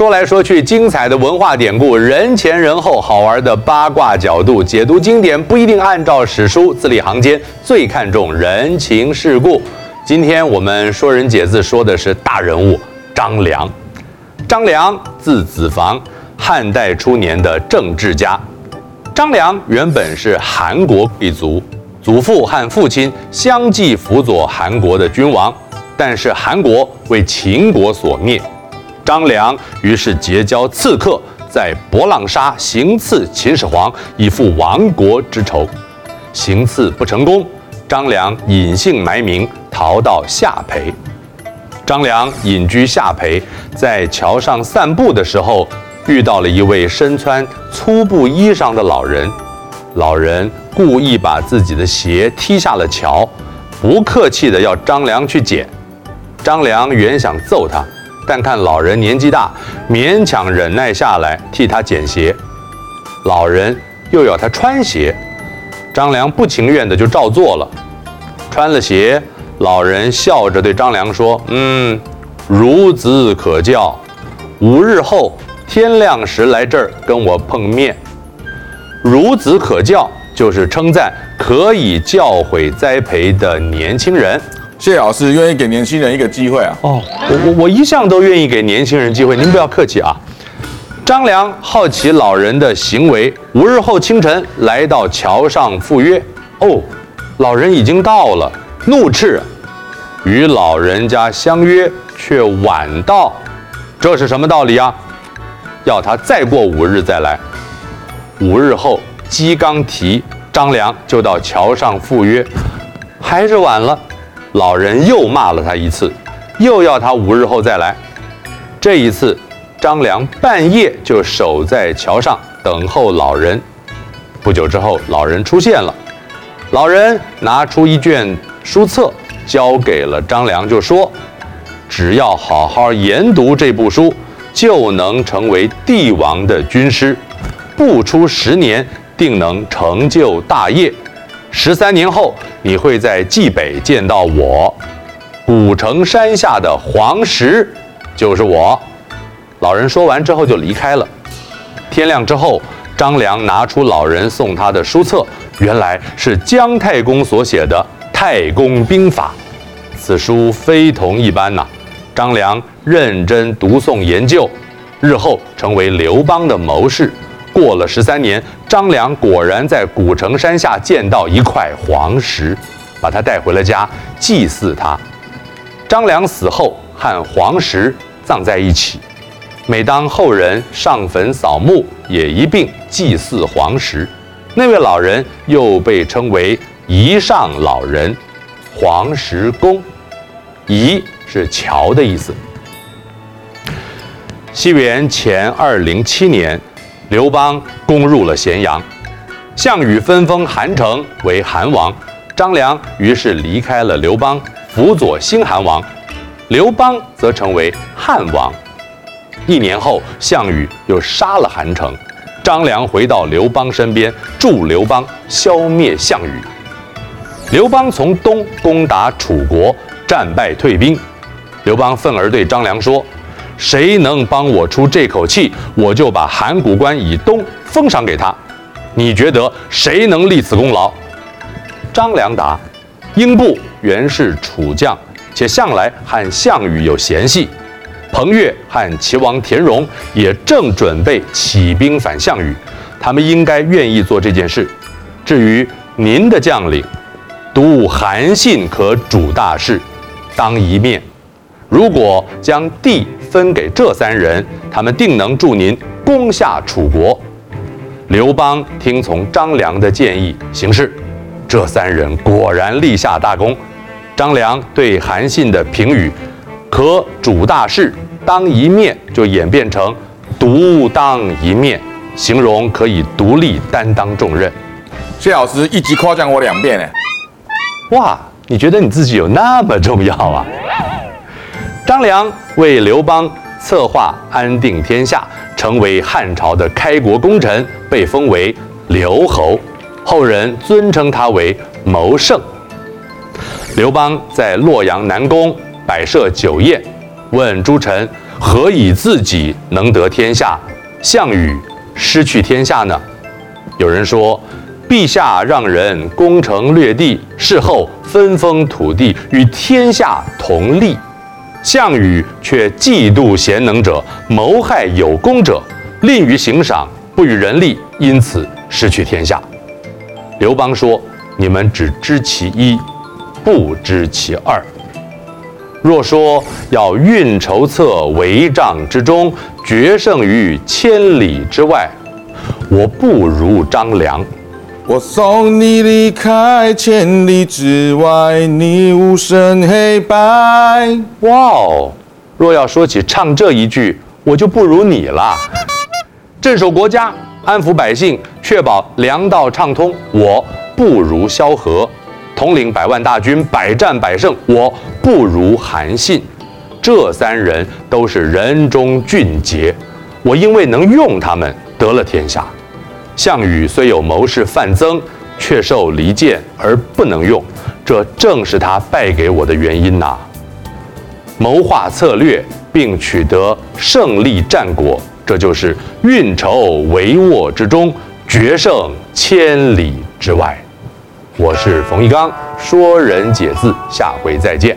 说来说去，精彩的文化典故，人前人后，好玩的八卦角度，解读经典不一定按照史书，字里行间最看重人情世故。今天我们说人解字说的是大人物张良。张良字子房，汉代初年的政治家。张良原本是韩国贵族，祖父和父亲相继辅佐韩国的君王，但是韩国为秦国所灭。张良于是结交刺客，在博浪沙行刺秦始皇，以复亡国之仇。行刺不成功，张良隐姓埋名逃到下邳。张良隐居下邳，在桥上散步的时候，遇到了一位身穿粗布衣裳的老人。老人故意把自己的鞋踢下了桥，不客气的要张良去捡。张良原想揍他。但看老人年纪大，勉强忍耐下来替他捡鞋。老人又要他穿鞋，张良不情愿的就照做了。穿了鞋，老人笑着对张良说：“嗯，孺子可教。五日后天亮时来这儿跟我碰面。孺子可教就是称赞可以教诲栽培的年轻人。”谢老师愿意给年轻人一个机会啊！哦，我我我一向都愿意给年轻人机会，您不要客气啊。张良好奇老人的行为，五日后清晨来到桥上赴约。哦，老人已经到了，怒斥：与老人家相约却晚到，这是什么道理啊？要他再过五日再来。五日后鸡刚啼，张良就到桥上赴约，还是晚了。老人又骂了他一次，又要他五日后再来。这一次，张良半夜就守在桥上等候老人。不久之后，老人出现了。老人拿出一卷书册，交给了张良，就说：“只要好好研读这部书，就能成为帝王的军师。不出十年，定能成就大业。”十三年后，你会在冀北见到我，古城山下的黄石就是我。老人说完之后就离开了。天亮之后，张良拿出老人送他的书册，原来是姜太公所写的《太公兵法》。此书非同一般呐、张良认真读诵研究，日后成为刘邦的谋士。过了十三年，张良果然在古城山下见到一块黄石，把他带回了家祭祀他。张良死后和黄石葬在一起，每当后人上坟扫墓，也一并祭祀黄石。那位老人又被称为夷上老人、黄石公。夷是桥的意思。西元前二零七年。刘邦攻入了咸阳，项羽分封韩城为韩王，张良于是离开了刘邦，辅佐新韩王，刘邦则成为汉王。一年后，项羽又杀了韩城，张良回到刘邦身边，助刘邦消灭项羽。刘邦从东攻打楚国，战败退兵，刘邦愤而对张良说。谁能帮我出这口气，我就把函谷关以东封赏给他。你觉得谁能立此功劳？张良答：英布原是楚将，且向来和项羽有嫌隙。彭越和齐王田荣也正准备起兵反项羽，他们应该愿意做这件事。至于您的将领，独韩信可主大事，当一面。如果将地分给这三人，他们定能助您攻下楚国。刘邦听从张良的建议行事，这三人果然立下大功。张良对韩信的评语“可主大事，当一面”就演变成“独当一面”，形容可以独立担当重任。谢老师一集夸奖我两遍呢。哇，你觉得你自己有那么重要啊？张良为刘邦策划安定天下，成为汉朝的开国功臣，被封为刘侯，后人尊称他为谋圣。刘邦在洛阳南宫摆设酒宴，问诸臣何以自己能得天下，项羽失去天下呢？有人说，陛下让人攻城略地，事后分封土地，与天下同利；项羽却嫉妒贤能者，谋害有功者，吝于行赏，不与人力，因此失去天下。刘邦说：“你们只知其一，不知其二。若说要运筹策，帷帐之中，决胜于千里之外，我不如张良。”我送你离开千里之外，你无声黑白。哇哦！若要说起唱这一句，我就不如你了。镇守国家，安抚百姓，确保粮道畅通，我不如萧何；统领百万大军，百战百胜，我不如韩信。这三人都是人中俊杰，我因为能用他们，得了天下。项羽虽有谋士范增，却受离间而不能用，这正是他败给我的原因呐。谋划策略并取得胜利战果，这就是运筹帷幄之中，决胜千里之外。我是冯翊纲，说人解字，下回再见。